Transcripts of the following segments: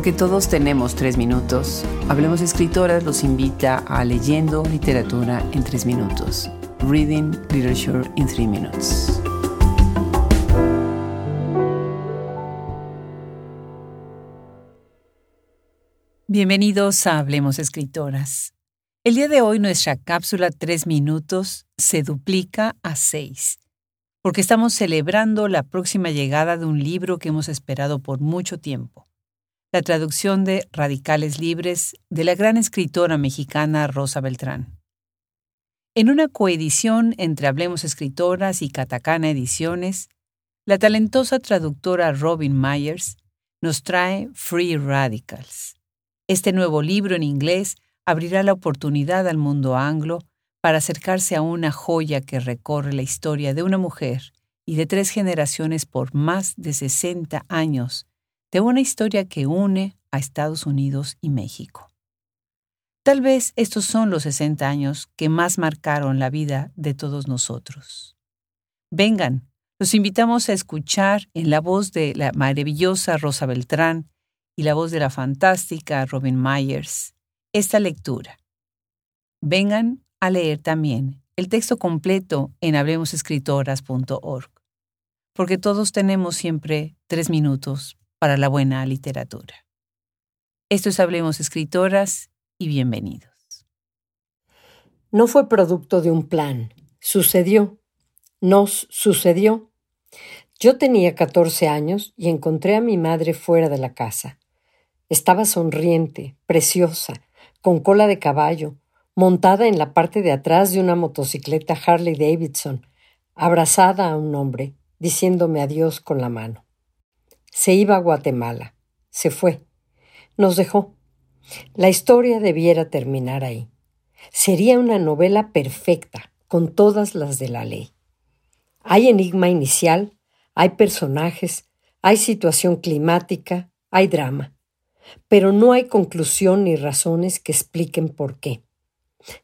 Porque todos tenemos tres minutos, Hablemos Escritoras los invita a Leyendo Literatura en tres minutos. Reading Literature in Three Minutes. Bienvenidos a Hablemos Escritoras. El día de hoy nuestra cápsula tres minutos se duplica a seis, porque estamos celebrando la próxima llegada de un libro que hemos esperado por mucho tiempo la traducción de Radicales Libres de la gran escritora mexicana Rosa Beltrán. En una coedición entre Hablemos Escritoras y Catacana Ediciones, la talentosa traductora Robin Myers nos trae Free Radicals. Este nuevo libro en inglés abrirá la oportunidad al mundo anglo para acercarse a una joya que recorre la historia de una mujer y de tres generaciones por más de 60 años de una historia que une a Estados Unidos y México. Tal vez estos son los 60 años que más marcaron la vida de todos nosotros. Vengan, los invitamos a escuchar en la voz de la maravillosa Rosa Beltrán y la voz de la fantástica Robin Myers esta lectura. Vengan a leer también el texto completo en hablemosescritoras.org, porque todos tenemos siempre tres minutos para la buena literatura. Esto es Hablemos Escritoras y bienvenidos. No fue producto de un plan, sucedió, nos sucedió. Yo tenía 14 años y encontré a mi madre fuera de la casa. Estaba sonriente, preciosa, con cola de caballo, montada en la parte de atrás de una motocicleta Harley Davidson, abrazada a un hombre, diciéndome adiós con la mano. Se iba a Guatemala. Se fue. Nos dejó. La historia debiera terminar ahí. Sería una novela perfecta, con todas las de la ley. Hay enigma inicial, hay personajes, hay situación climática, hay drama, pero no hay conclusión ni razones que expliquen por qué.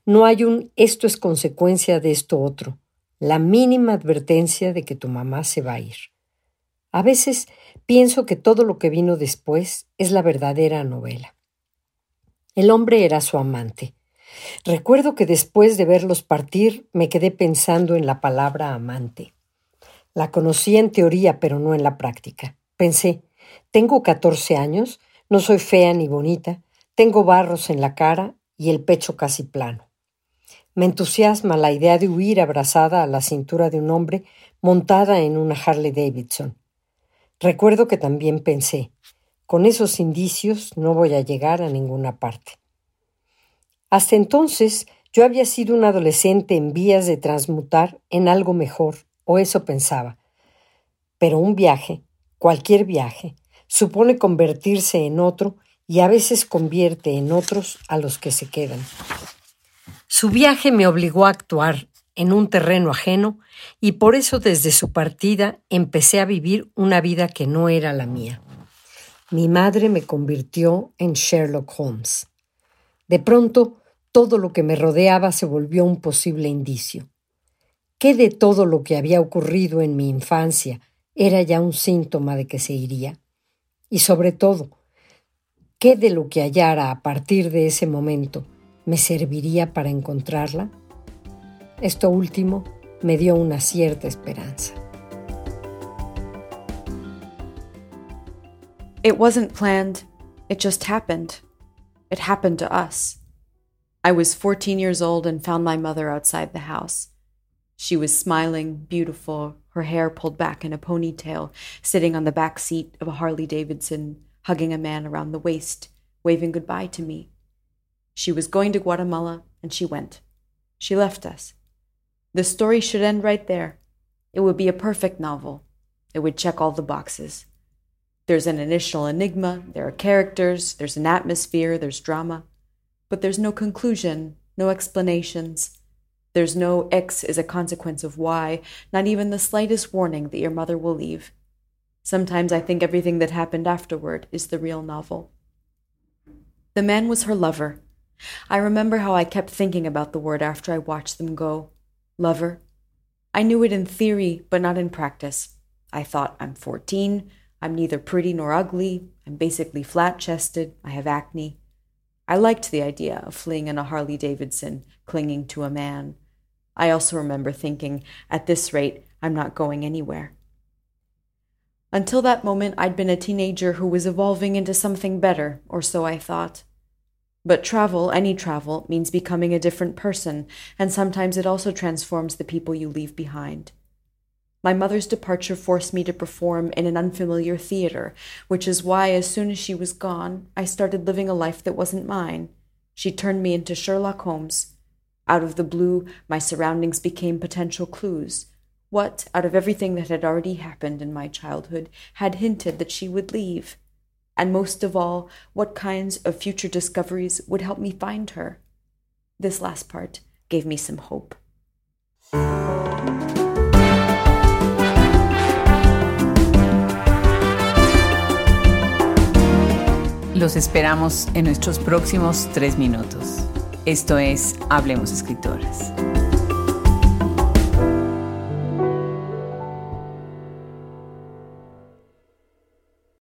No hay un esto es consecuencia de esto otro, la mínima advertencia de que tu mamá se va a ir. A veces pienso que todo lo que vino después es la verdadera novela. El hombre era su amante. Recuerdo que después de verlos partir me quedé pensando en la palabra amante. La conocí en teoría, pero no en la práctica. Pensé, tengo catorce años, no soy fea ni bonita, tengo barros en la cara y el pecho casi plano. Me entusiasma la idea de huir abrazada a la cintura de un hombre montada en una Harley Davidson. Recuerdo que también pensé, con esos indicios no voy a llegar a ninguna parte. Hasta entonces yo había sido un adolescente en vías de transmutar en algo mejor, o eso pensaba. Pero un viaje, cualquier viaje, supone convertirse en otro y a veces convierte en otros a los que se quedan. Su viaje me obligó a actuar en un terreno ajeno y por eso desde su partida empecé a vivir una vida que no era la mía. Mi madre me convirtió en Sherlock Holmes. De pronto, todo lo que me rodeaba se volvió un posible indicio. ¿Qué de todo lo que había ocurrido en mi infancia era ya un síntoma de que se iría? Y sobre todo, ¿qué de lo que hallara a partir de ese momento me serviría para encontrarla? Esto último me dio una cierta esperanza. It wasn't planned, it just happened. It happened to us. I was 14 years old and found my mother outside the house. She was smiling, beautiful, her hair pulled back in a ponytail, sitting on the back seat of a Harley Davidson, hugging a man around the waist, waving goodbye to me. She was going to Guatemala, and she went. She left us. The story should end right there. It would be a perfect novel. It would check all the boxes. There's an initial enigma, there are characters, there's an atmosphere, there's drama. But there's no conclusion, no explanations. There's no X is a consequence of Y, not even the slightest warning that your mother will leave. Sometimes I think everything that happened afterward is the real novel. The man was her lover. I remember how I kept thinking about the word after I watched them go lover. I knew it in theory, but not in practice. I thought, I'm 14, I'm neither pretty nor ugly. I'm basically flat chested. I have acne. I liked the idea of fleeing in a Harley Davidson, clinging to a man. I also remember thinking, at this rate, I'm not going anywhere. Until that moment, I'd been a teenager who was evolving into something better, or so I thought. But travel, any travel, means becoming a different person, and sometimes it also transforms the people you leave behind. My mother's departure forced me to perform in an unfamiliar theater, which is why, as soon as she was gone, I started living a life that wasn't mine. She turned me into Sherlock Holmes. Out of the blue, my surroundings became potential clues. What, out of everything that had already happened in my childhood, had hinted that she would leave? And most of all, what kinds of future discoveries would help me find her? This last part gave me some hope. Los esperamos en nuestros próximos tres minutos. Esto es Hablemos Escritoras.